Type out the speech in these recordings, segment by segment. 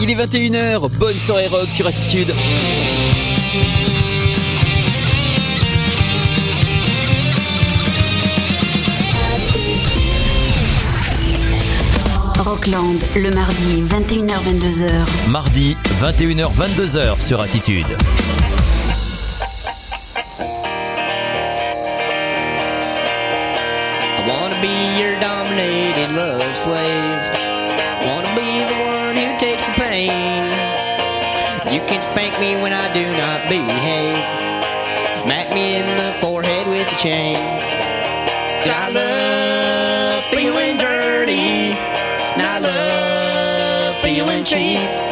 il est 21h, bonne soirée rock sur Attitude. Rockland, le mardi 21h-22h. Mardi 21h-22h sur Attitude. I wanna be your dominated love slave. Me when I do not behave. Smack me in the forehead with a chain. I love feeling dirty. I love feeling cheap.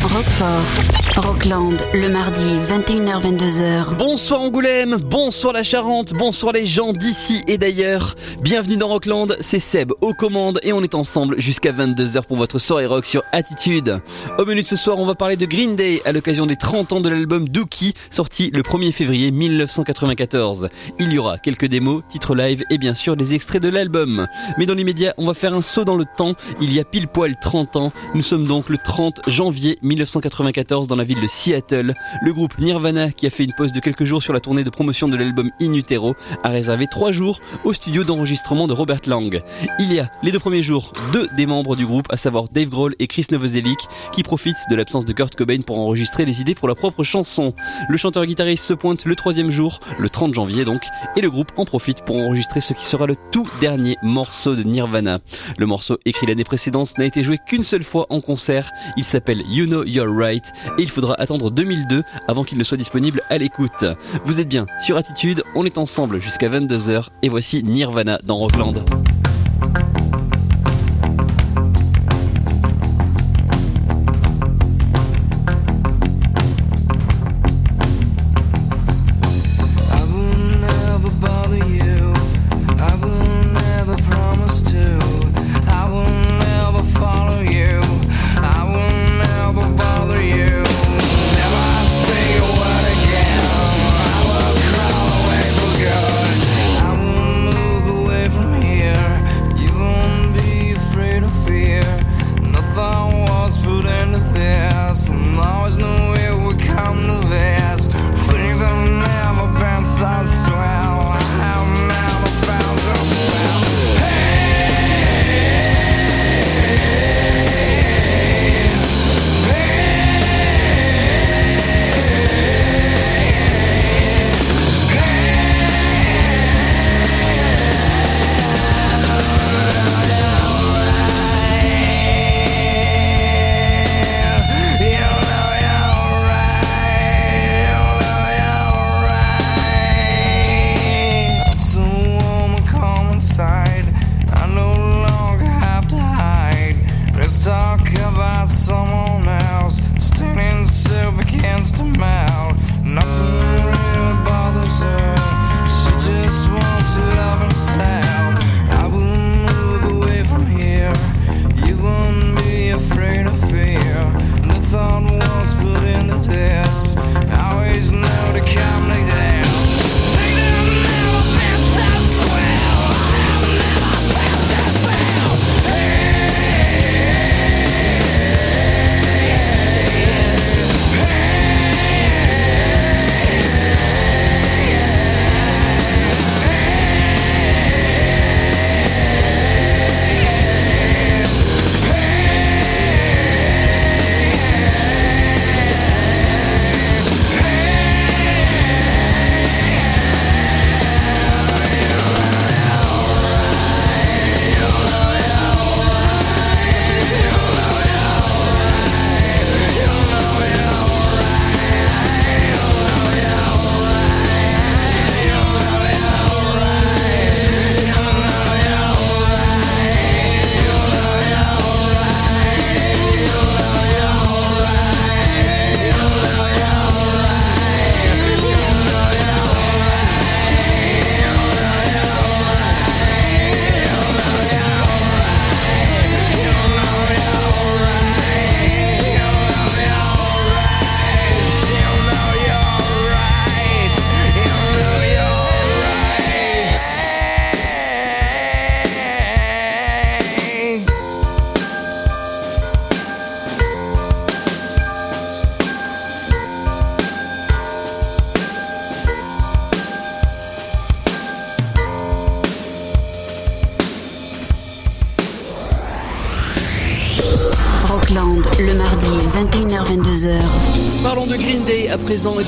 Rockfort. Rockland, le mardi 21h-22h. Bonsoir Angoulême, bonsoir la Charente, bonsoir les gens d'ici et d'ailleurs. Bienvenue dans Rockland, c'est Seb aux commandes et on est ensemble jusqu'à 22h pour votre soirée rock sur Attitude. Au menu de ce soir, on va parler de Green Day à l'occasion des 30 ans de l'album Dookie, sorti le 1er février 1994. Il y aura quelques démos, titres live et bien sûr des extraits de l'album. Mais dans l'immédiat, on va faire un saut dans le temps. Il y a pile poil 30 ans. Nous sommes donc le 30 janvier 1994 dans la ville de Seattle. Le groupe Nirvana, qui a fait une pause de quelques jours sur la tournée de promotion de l'album In Utero, a réservé trois jours au studio d'enregistrement de Robert Lang. Il y a les deux premiers jours deux des membres du groupe, à savoir Dave Grohl et Chris Novoselic, qui profitent de l'absence de Kurt Cobain pour enregistrer les idées pour leur propre chanson. Le chanteur-guitariste se pointe le troisième jour, le 30 janvier donc, et le groupe en profite pour enregistrer ce qui sera le tout dernier morceau de Nirvana. Le morceau écrit l'année précédente n'a été joué qu'une seule fois en concert. Il s'appelle You You're Right et il faudra attendre 2002 avant qu'il ne soit disponible à l'écoute. Vous êtes bien sur Attitude, on est ensemble jusqu'à 22h et voici Nirvana dans Rockland.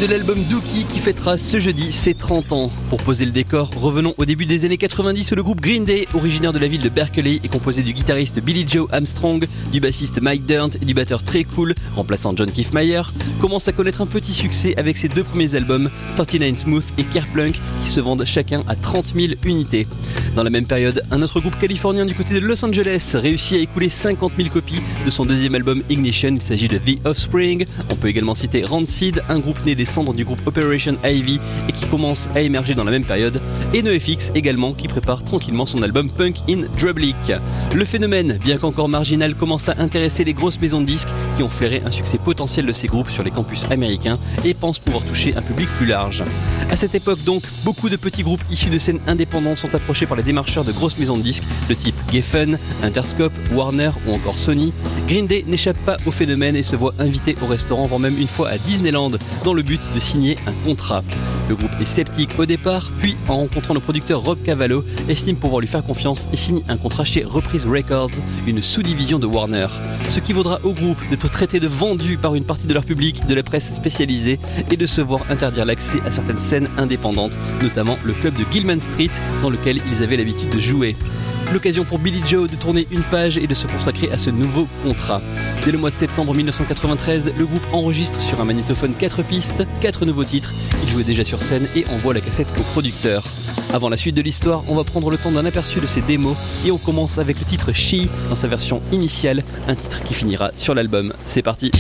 De l'album qui fêtera ce jeudi ses 30 ans. Pour poser le décor, revenons au début des années 90 où le groupe Green Day, originaire de la ville de Berkeley, est composé du guitariste Billy Joe Armstrong, du bassiste Mike Dirnt et du batteur très cool, remplaçant John Kiffmeyer, commence à connaître un petit succès avec ses deux premiers albums, 39 Smooth et Kerplunk, qui se vendent chacun à 30 000 unités. Dans la même période, un autre groupe californien du côté de Los Angeles réussit à écouler 50 000 copies de son deuxième album Ignition. Il s'agit de The Offspring. On peut également citer Rancid, un groupe né des cendres du groupe Operation Ivy et qui commence à émerger dans la même période. Et NoFX également qui prépare tranquillement son album Punk in Drublic. Le phénomène, bien qu'encore marginal, commence à intéresser les grosses maisons de disques qui ont flairé un succès potentiel de ces groupes sur les campus américains et pensent pouvoir toucher un public plus large. À cette époque donc, beaucoup de petits groupes issus de scènes indépendantes sont approchés par les démarcheurs de grosses maisons de disques de type Geffen, Interscope, Warner ou encore Sony. Green Day n'échappe pas au phénomène et se voit invité au restaurant, voire même une fois à Disneyland, dans le but de signer un contrat. Le groupe est sceptique au départ, puis en rencontrant le producteur Rob Cavallo, estime pouvoir lui faire confiance et signe un contrat chez Reprise Records, une sous-division de Warner. Ce qui vaudra au groupe d'être traité de vendu par une partie de leur public, de la presse spécialisée, et de se voir interdire l'accès à certaines scènes indépendantes, notamment le club de Gilman Street, dans lequel ils avaient l'habitude de jouer. L'occasion pour Billy Joe de tourner une page et de se consacrer à ce nouveau contrat. Dès le mois de septembre 1993, le groupe enregistre sur un magnétophone 4 pistes, 4 nouveaux titres. Il jouait déjà sur scène et envoie la cassette au producteur. Avant la suite de l'histoire, on va prendre le temps d'un aperçu de ces démos et on commence avec le titre She dans sa version initiale, un titre qui finira sur l'album. C'est parti.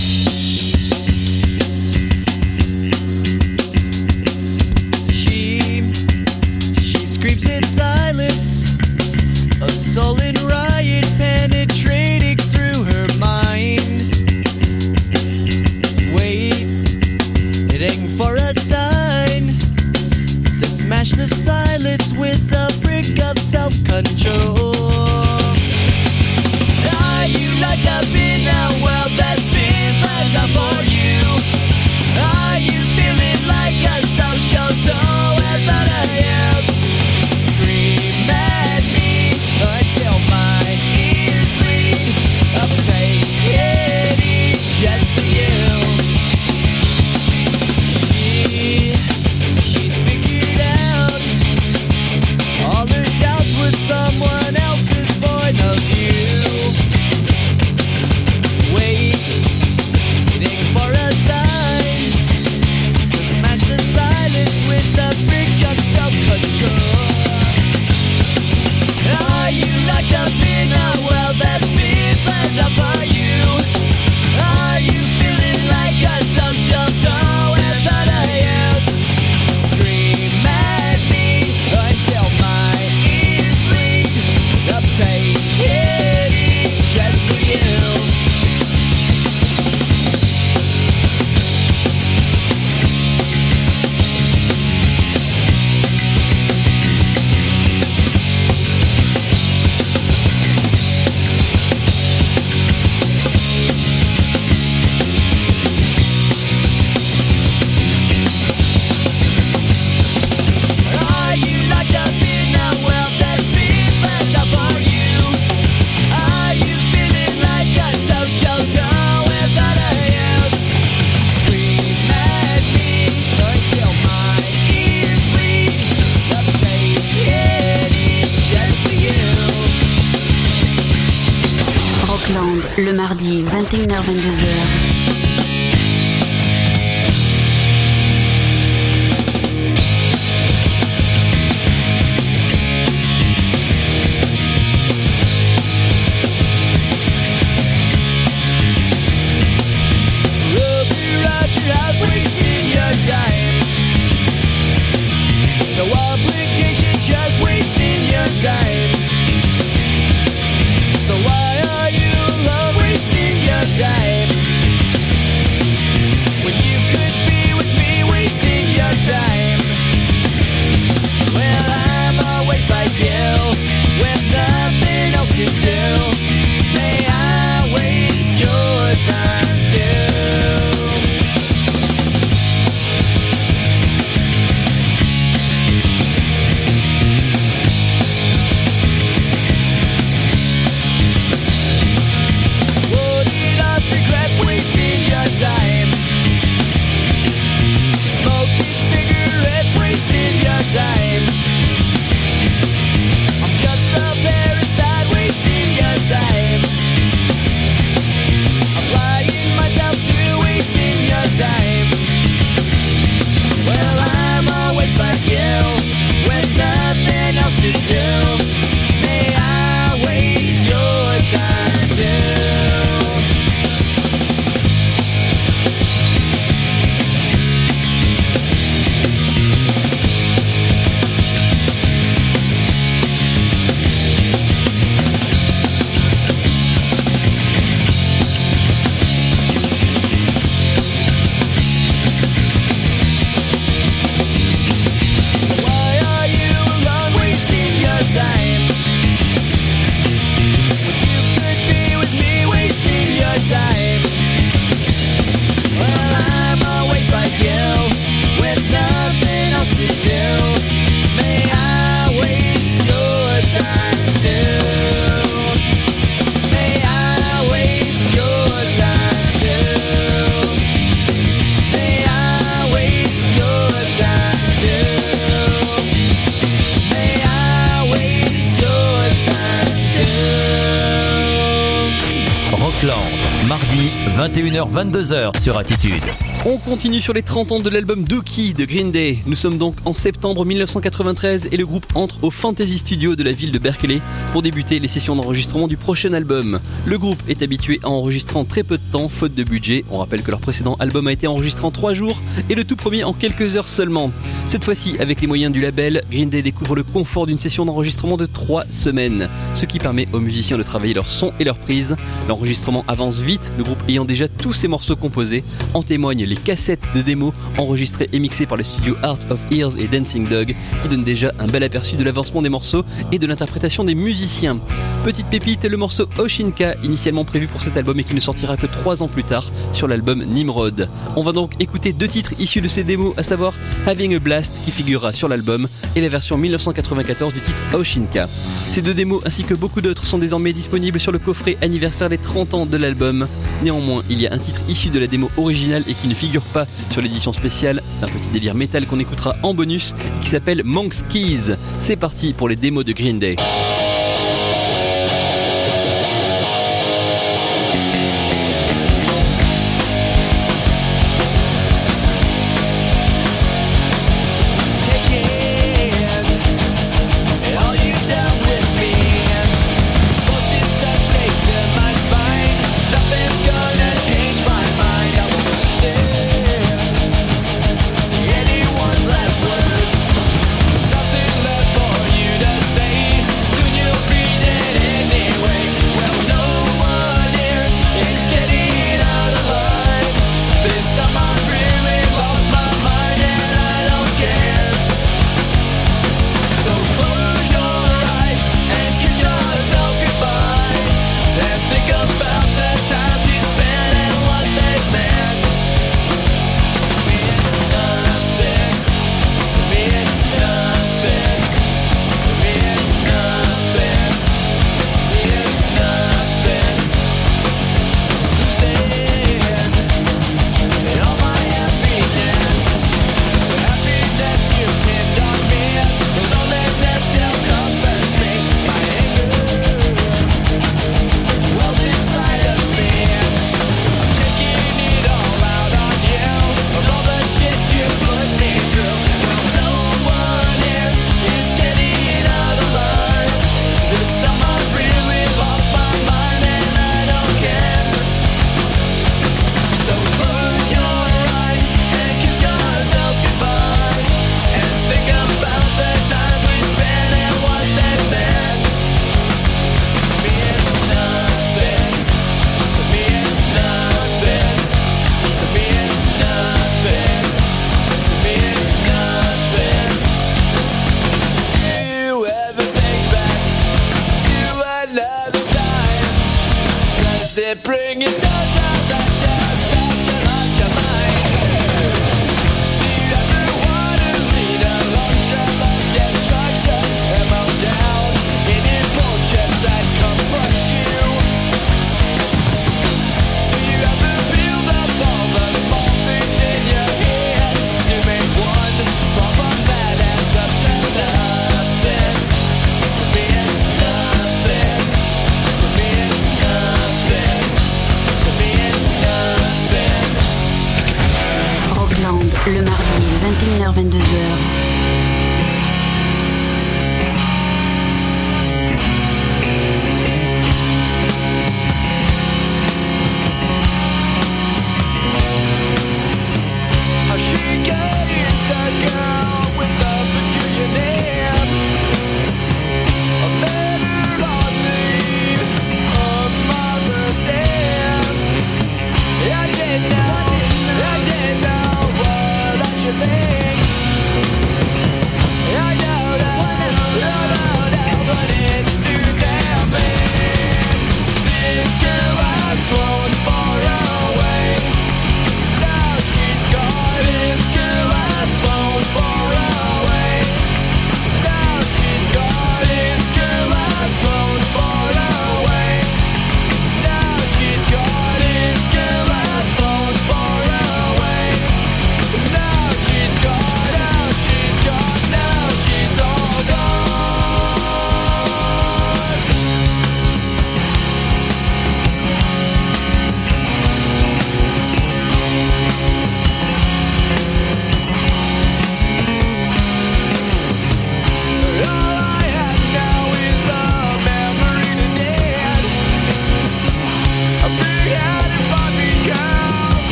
21h-22h sur Attitude. On continue sur les 30 ans de l'album Dookie de Green Day. Nous sommes donc en septembre 1993 et le groupe entre au Fantasy Studio de la ville de Berkeley pour débuter les sessions d'enregistrement du prochain album. Le groupe est habitué à enregistrer en très peu de temps, faute de budget. On rappelle que leur précédent album a été enregistré en 3 jours et le tout premier en quelques heures seulement. Cette fois-ci, avec les moyens du label, Green Day découvre le confort d'une session d'enregistrement de 3 semaines, ce qui permet aux musiciens de travailler leur son et leur prise. L'enregistrement avance vite, le groupe ayant déjà tous ses morceaux composés. En témoignent les cassettes de démos enregistrées et mixées par les studios Art of Ears et Dancing Dog, qui donnent déjà un bel aperçu de l'avancement des morceaux et de l'interprétation des musiciens. Petite pépite, le morceau Oshinka, initialement prévu pour cet album et qui ne sortira que 3 ans plus tard sur l'album Nimrod. On va donc écouter deux titres issus de ces démos, à savoir Having a Blast qui figurera sur l'album et la version 1994 du titre Oshinka. Ces deux démos ainsi que beaucoup d'autres sont désormais disponibles sur le coffret anniversaire des 30 ans de l'album. Néanmoins, il y a un titre issu de la démo originale et qui ne pas sur l'édition spéciale. C'est un petit délire métal qu'on écoutera en bonus qui s'appelle Monk's Keys. C'est parti pour les démos de Green Day. 22h.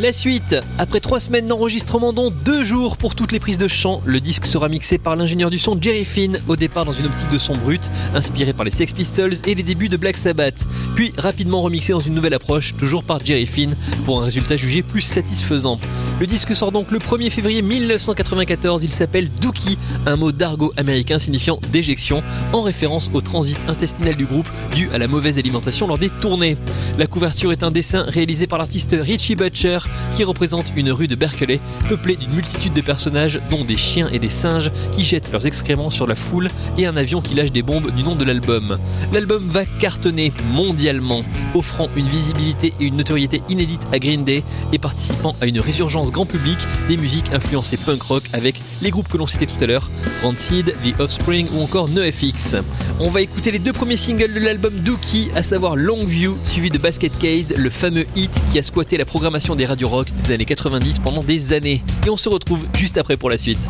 La suite. Après trois semaines d'enregistrement, dont deux jours pour toutes les prises de chant, le disque sera mixé par l'ingénieur du son Jerry Finn, au départ dans une optique de son brut, inspiré par les Sex Pistols et les débuts de Black Sabbath, puis rapidement remixé dans une nouvelle approche, toujours par Jerry Finn, pour un résultat jugé plus satisfaisant. Le disque sort donc le 1er février 1994, il s'appelle Dookie, un mot d'argot américain signifiant déjection, en référence au transit intestinal du groupe dû à la mauvaise alimentation lors des tournées. La couverture est un dessin réalisé par l'artiste Richie Butcher qui représente une rue de Berkeley peuplée d'une multitude de personnages dont des chiens et des singes qui jettent leurs excréments sur la foule et un avion qui lâche des bombes du nom de l'album. L'album va cartonner mondialement, offrant une visibilité et une notoriété inédite à Green Day et participant à une résurgence grand public des musiques influencées punk rock avec les groupes que l'on citait tout à l'heure, Rancid, The Offspring ou encore NoFX. On va écouter les deux premiers singles de l'album Dookie, à savoir Longview, suivi de Basket Case, le fameux hit qui a squatté la programmation des radios rock des années 90 pendant des années. Et on se retrouve juste après pour la suite.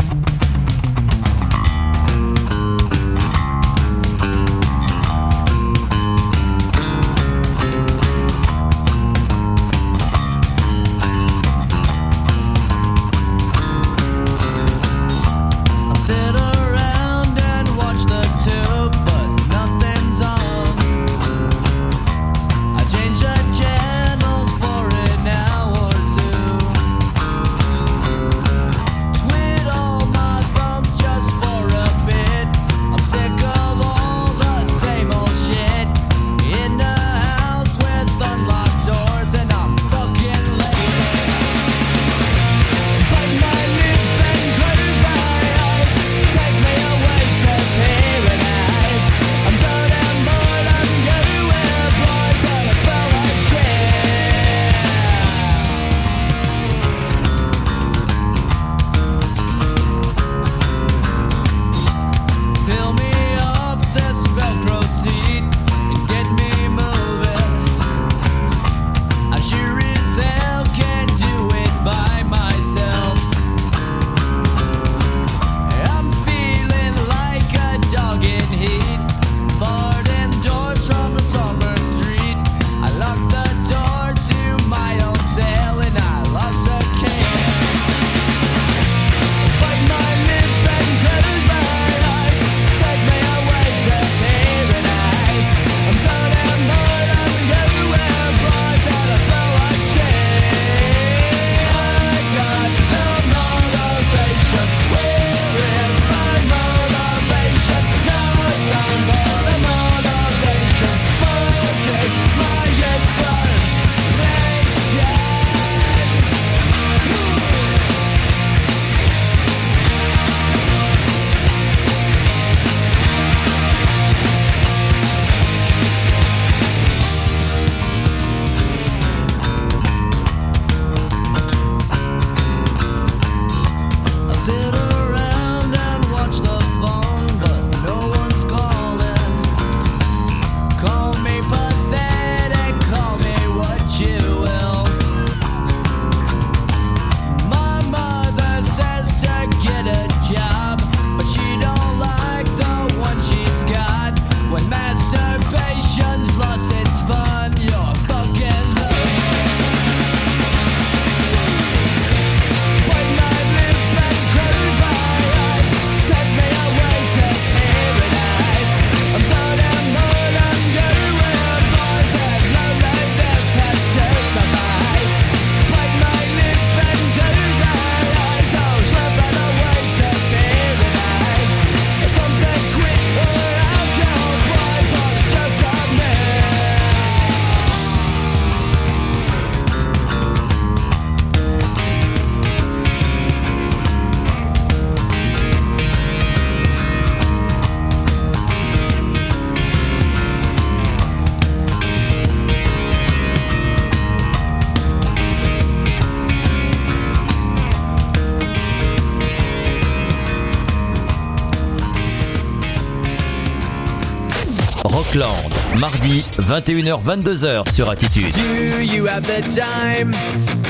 Mardi 21h-22h sur Attitude. Do you have the time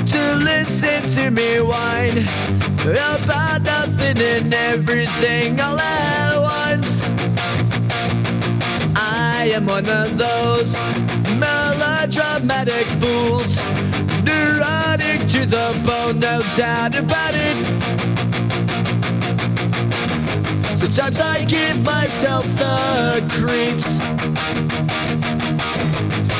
to listen to me whine about nothing and everything all at once? I am one of those melodramatic fools, neurotic to the bone, no doubt about it. Sometimes I give myself the creeps.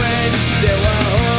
I went to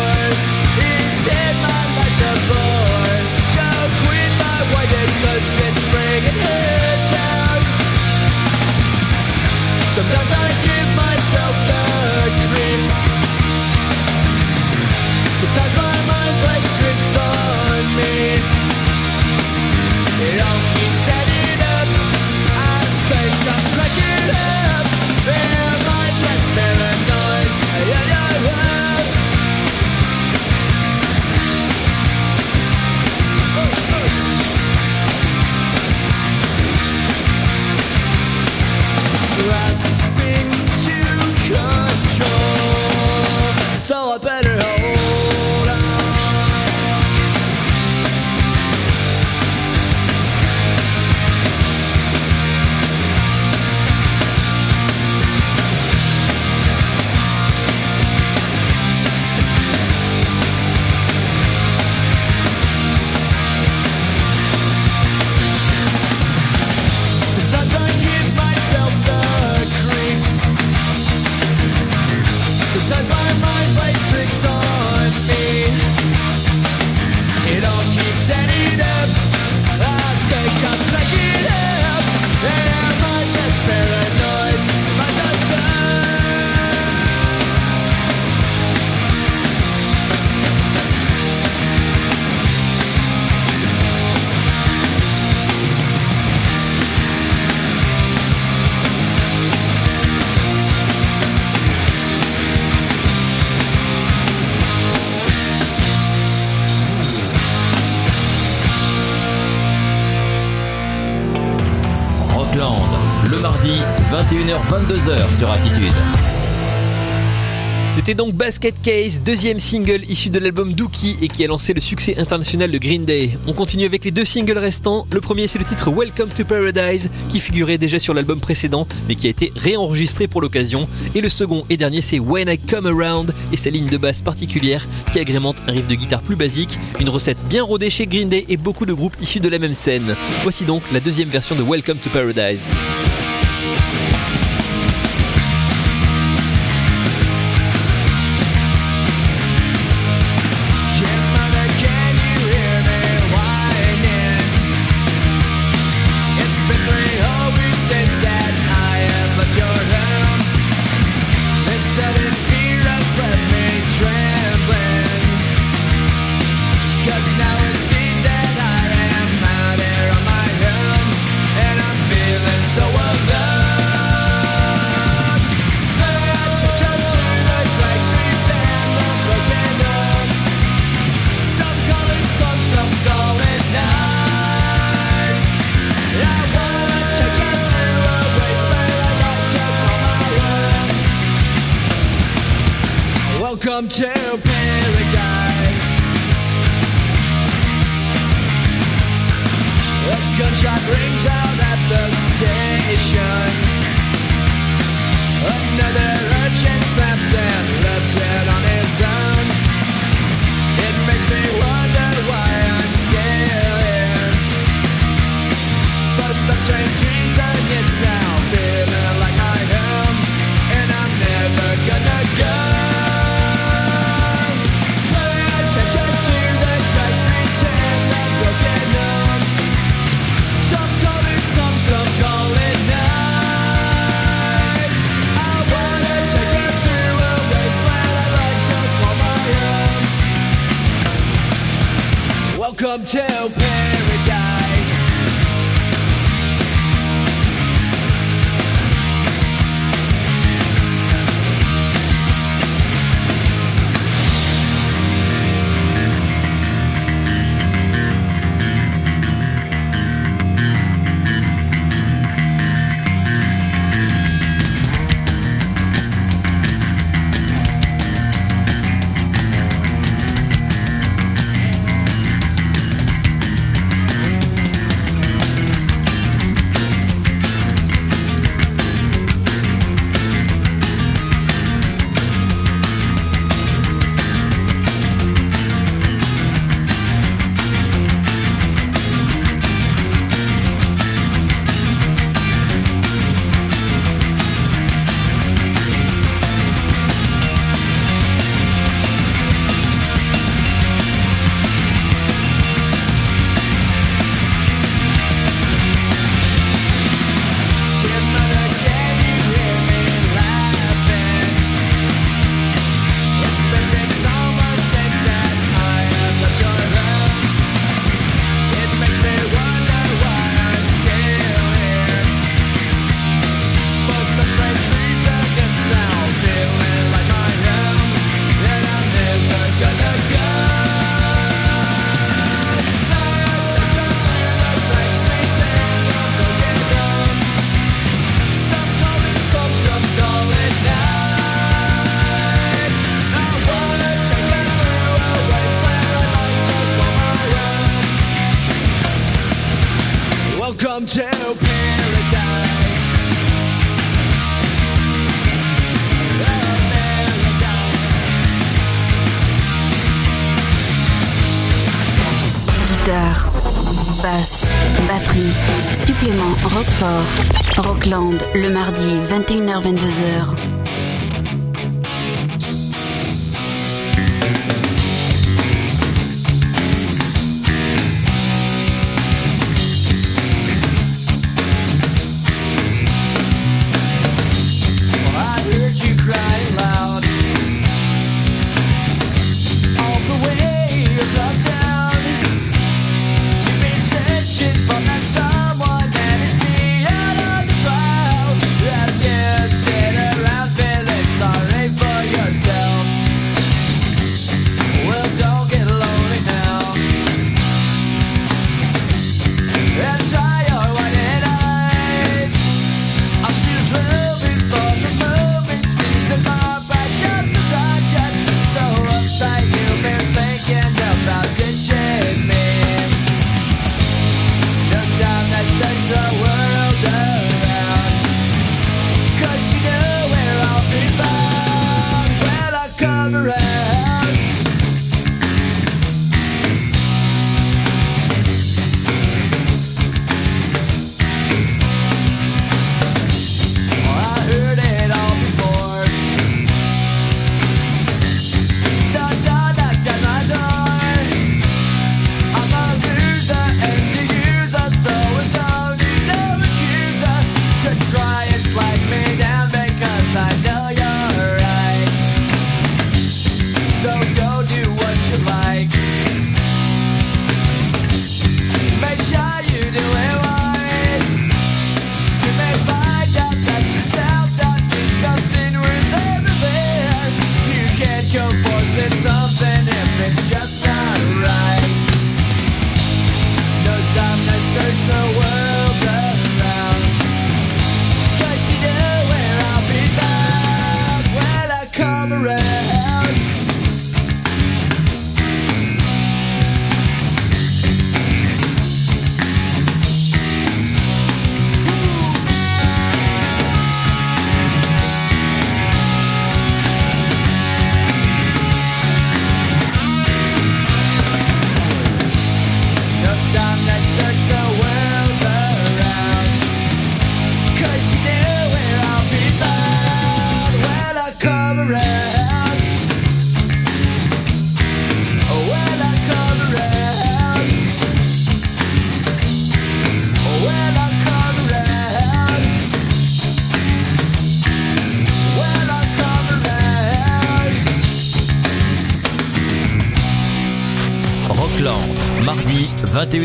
21h-22h sur Attitude. C'était donc Basket Case, deuxième single issu de l'album Dookie et qui a lancé le succès international de Green Day. On continue avec les deux singles restants. Le premier c'est le titre Welcome to Paradise qui figurait déjà sur l'album précédent mais qui a été réenregistré pour l'occasion. Et le second et dernier c'est When I Come Around et sa ligne de basse particulière qui agrémente un riff de guitare plus basique, une recette bien rodée chez Green Day et beaucoup de groupes issus de la même scène. Voici donc la deuxième version de Welcome to Paradise. Come to pain. basse, batterie, supplément Roquefort, Rockland le mardi 21h-22h.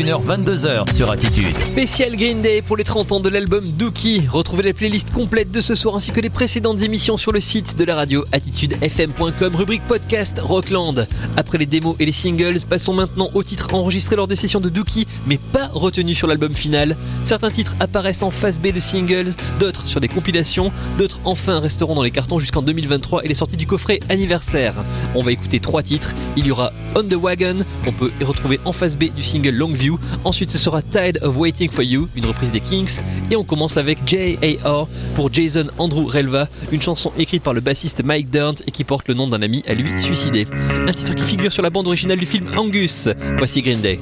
21h-22h sur Attitude. Spécial Green Day pour les 30 ans de l'album Dookie. Retrouvez la playlist complète de ce soir ainsi que les précédentes émissions sur le site de la radio attitudefm.com, rubrique podcast Rockland. Après les démos et les singles, passons maintenant aux titres enregistrés lors des sessions de Dookie, mais pas retenus sur l'album final. Certains titres apparaissent en phase B de singles, d'autres sur des compilations, d'autres enfin resteront dans les cartons jusqu'en 2023 et les sorties du coffret anniversaire. On va écouter trois titres. Il y aura On the Wagon, qu'on peut retrouver en phase B du single Longview. Ensuite, ce sera Tide of Waiting for You, une reprise des Kings. Et on commence avec J.A.R. pour Jason Andrew Relva, une chanson écrite par le bassiste Mike Durnt et qui porte le nom d'un ami à lui suicidé. Un titre qui figure sur la bande originale du film Angus. Voici Green Day.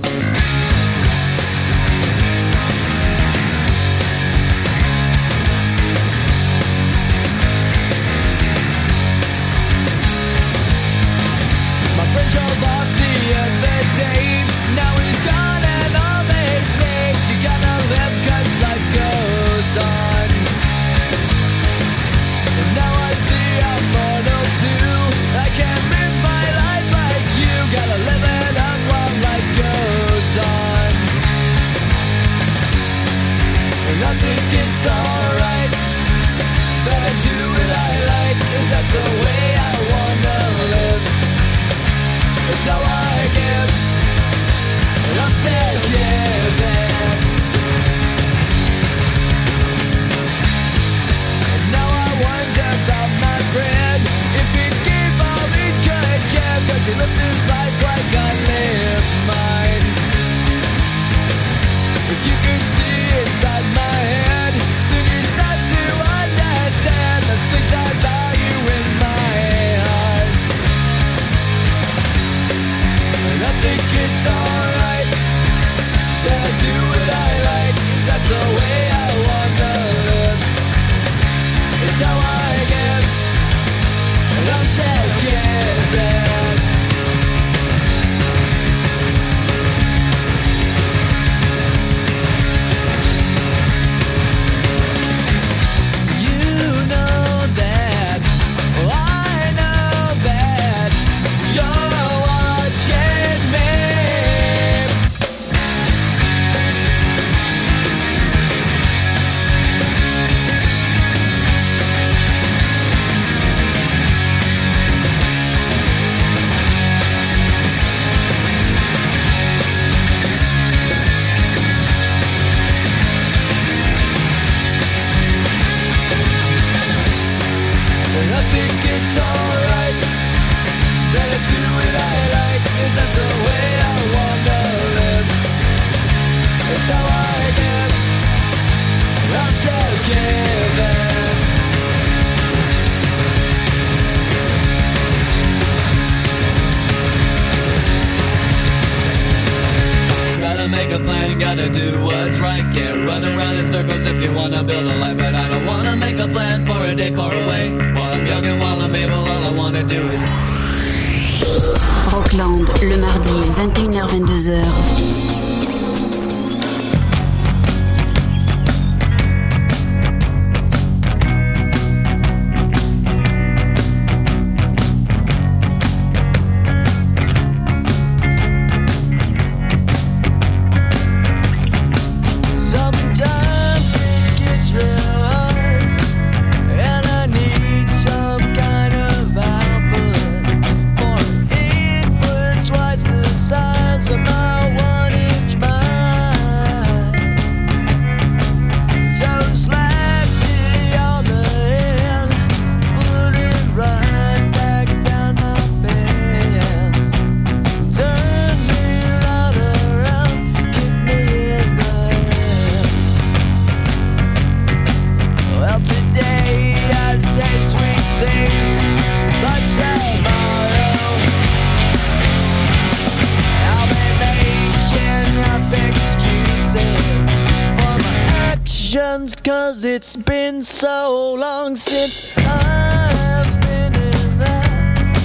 Cause it's been so long since I've been in that,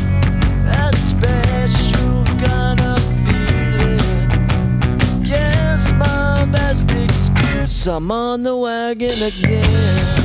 that special kind of feeling. Guess my best excuse, I'm on the wagon again.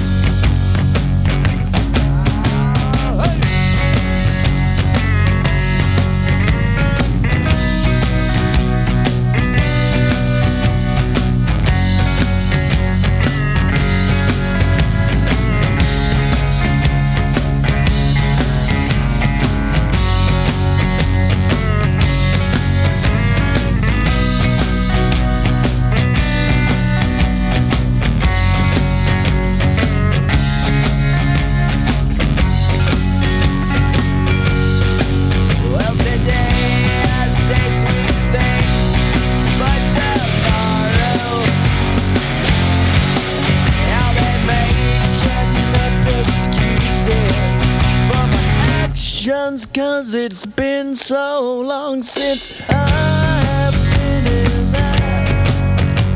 Since I've been in that,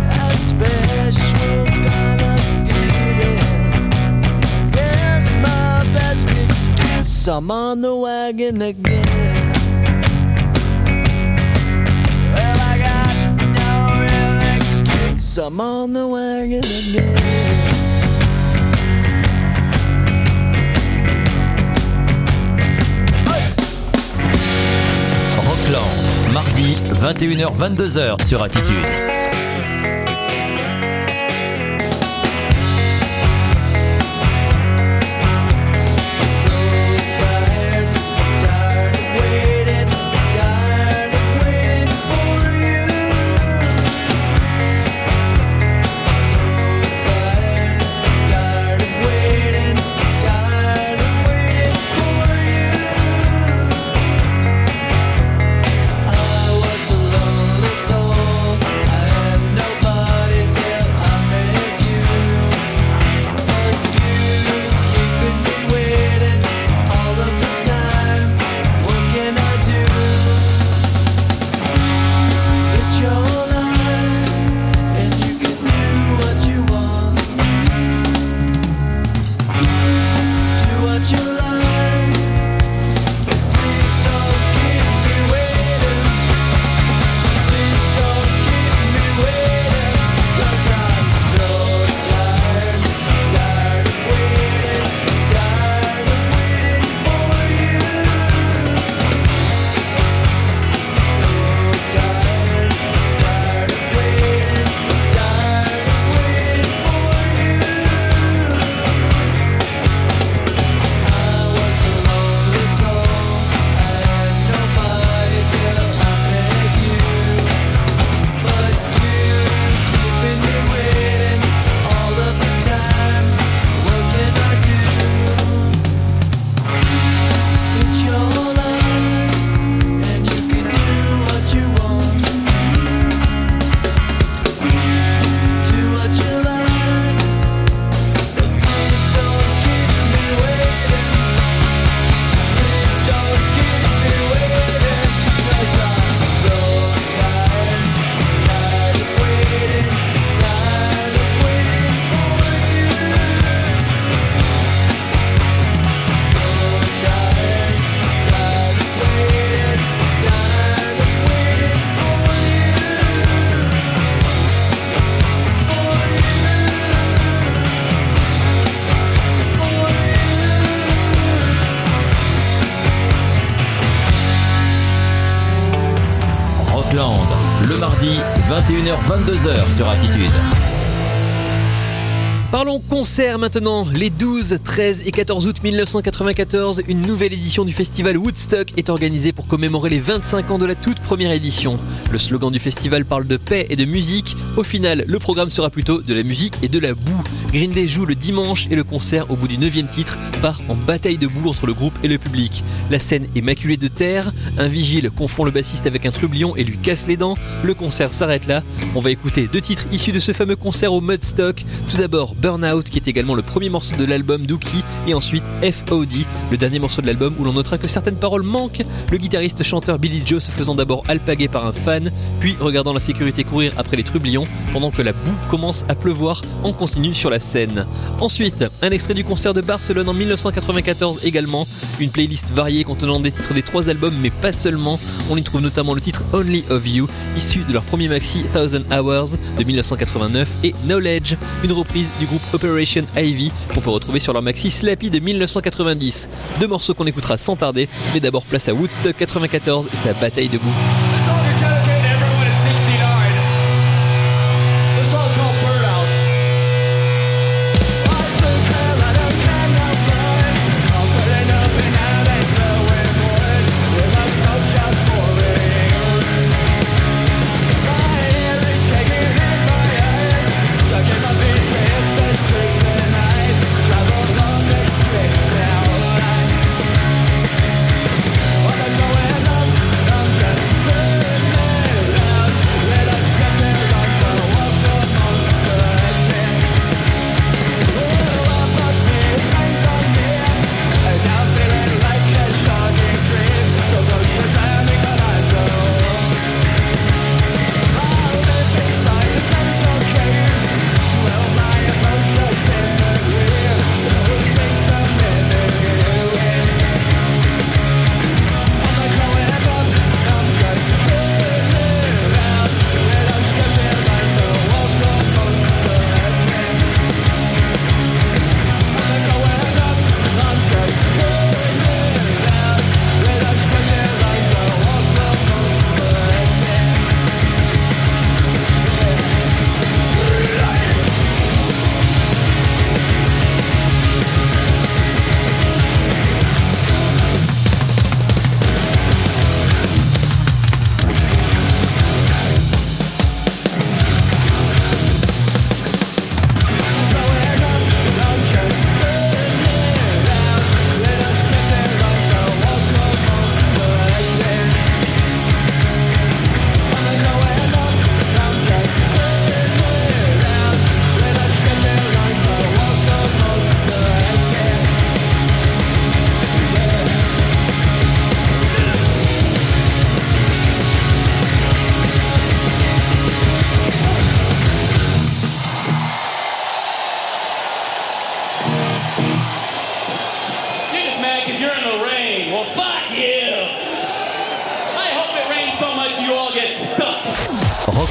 that special kind of feeling. Yes, my best excuse, I'm on the wagon again. Well, I got no real excuse, I'm on the wagon again. Mardi 21h-22h sur Attitude. 21h-22h sur Attitude. Parlons concert maintenant. Les 12, 13 et 14 août 1994, une nouvelle édition du festival Woodstock est organisée pour commémorer les 25 ans de la toute première édition. Le slogan du festival parle de paix et de musique. Au final, le programme sera plutôt de la musique et de la boue. Green Day joue le dimanche et le concert, au bout du 9 titre, part en bataille de boue entre le groupe et le public. La scène est maculée de terre. Un vigile confond le bassiste avec un trublion et lui casse les dents. Le concert s'arrête là. On va écouter deux titres issus de ce fameux concert au Mudstock. Tout d'abord Burnout, qui est également le premier morceau de l'album Dookie, et ensuite FOD, le dernier morceau de l'album où l'on notera que certaines paroles manquent. Le guitariste chanteur Billy Joe se faisant d'abord alpaguer par un fan, puis regardant la sécurité courir après les trublions, pendant que la boue commence à pleuvoir en continu sur la scène. Ensuite, un extrait du concert de Barcelone en 1994 également, une playlist variée contenant des titres des trois albums, mais pas seulement. On y trouve notamment le titre Only of You, issu de leur premier maxi Thousand Hours de 1989, et Knowledge, une reprise du groupe Operation Ivy qu'on peut retrouver sur leur maxi Slappy de 1990. Deux morceaux qu'on écoutera sans tarder, mais d'abord place à Woodstock 94 et sa bataille de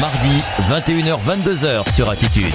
Mardi 21h-22h sur Attitude.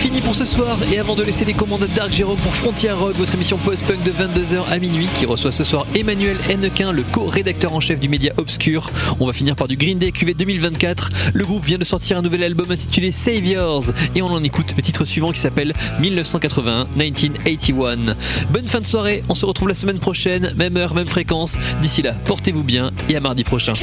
fini pour ce soir. Et avant de laisser les commandes à Dark Jérôme pour Frontier Rock, votre émission post-punk de 22h à minuit, qui reçoit ce soir Emmanuel Hennequin, le co-rédacteur en chef du média Obscur. On va finir par du Green Day QV 2024. Le groupe vient de sortir un nouvel album intitulé Saviors. Et on en écoute le titre suivant qui s'appelle 1981-1981. Bonne fin de soirée. On se retrouve la semaine prochaine, même heure, même fréquence. D'ici là, portez-vous bien et à mardi prochain.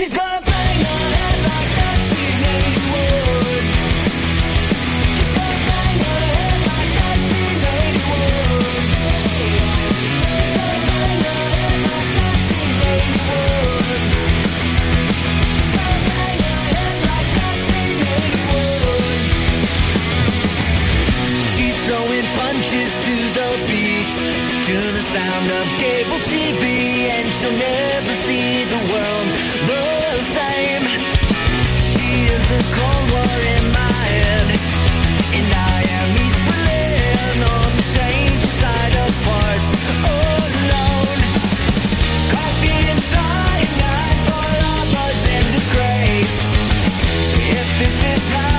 dances to the beat, to the sound of cable TV, and she'll never see the world the same. She is a cold war in my head, and I am East Berlin on the danger side of parts. Alone, coffee and cyanide for lovers in disgrace. If this is how